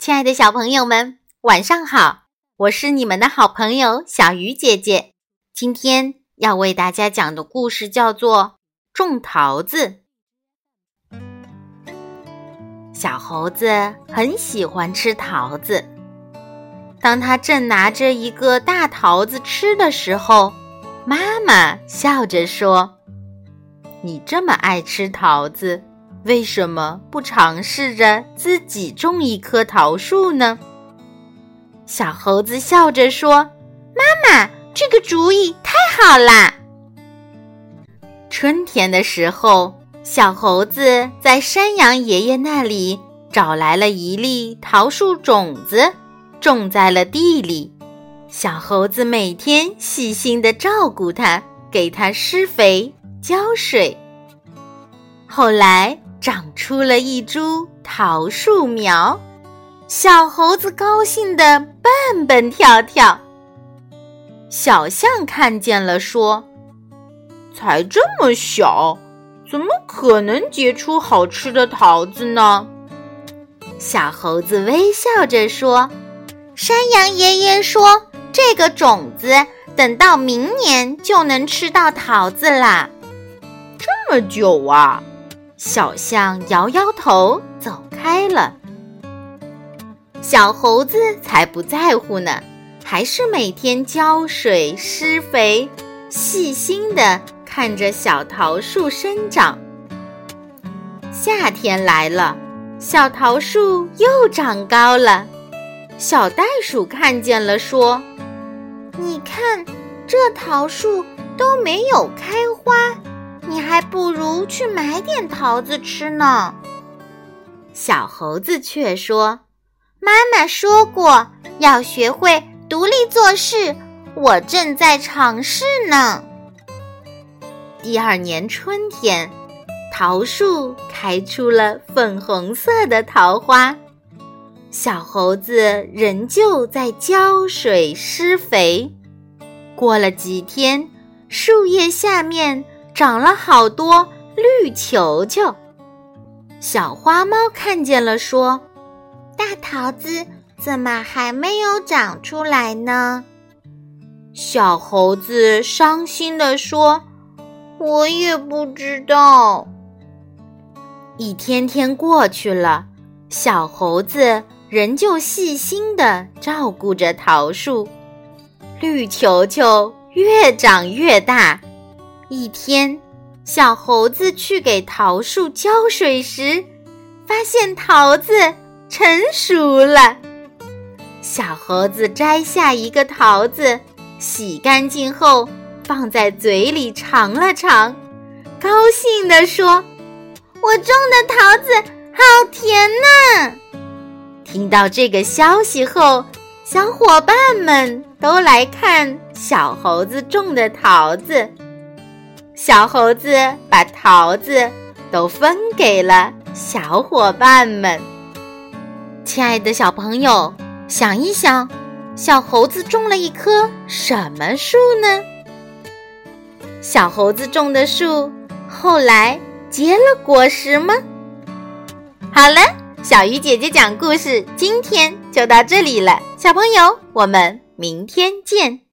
亲爱的小朋友们，晚上好！我是你们的好朋友小鱼姐姐。今天要为大家讲的故事叫做《种桃子》。小猴子很喜欢吃桃子。当他正拿着一个大桃子吃的时候，妈妈笑着说：“你这么爱吃桃子。”为什么不尝试着自己种一棵桃树呢？小猴子笑着说：“妈妈，这个主意太好啦！”春天的时候，小猴子在山羊爷爷那里找来了一粒桃树种子，种在了地里。小猴子每天细心的照顾它，给它施肥、浇水。后来。长出了一株桃树苗，小猴子高兴的蹦蹦跳跳。小象看见了，说：“才这么小，怎么可能结出好吃的桃子呢？”小猴子微笑着说：“山羊爷爷说，这个种子等到明年就能吃到桃子啦。”这么久啊！小象摇摇头，走开了。小猴子才不在乎呢，还是每天浇水、施肥，细心的看着小桃树生长。夏天来了，小桃树又长高了。小袋鼠看见了，说：“你看，这桃树都没有开花。”你还不如去买点桃子吃呢。小猴子却说：“妈妈说过要学会独立做事，我正在尝试呢。”第二年春天，桃树开出了粉红色的桃花。小猴子仍旧在浇水施肥。过了几天，树叶下面。长了好多绿球球，小花猫看见了，说：“大桃子怎么还没有长出来呢？”小猴子伤心地说：“我也不知道。”一天天过去了，小猴子仍旧细心地照顾着桃树，绿球球越长越大。一天，小猴子去给桃树浇水时，发现桃子成熟了。小猴子摘下一个桃子，洗干净后放在嘴里尝了尝，高兴地说：“我种的桃子好甜呐！”听到这个消息后，小伙伴们都来看小猴子种的桃子。小猴子把桃子都分给了小伙伴们。亲爱的小朋友，想一想，小猴子种了一棵什么树呢？小猴子种的树后来结了果实吗？好了，小鱼姐姐讲故事，今天就到这里了。小朋友，我们明天见。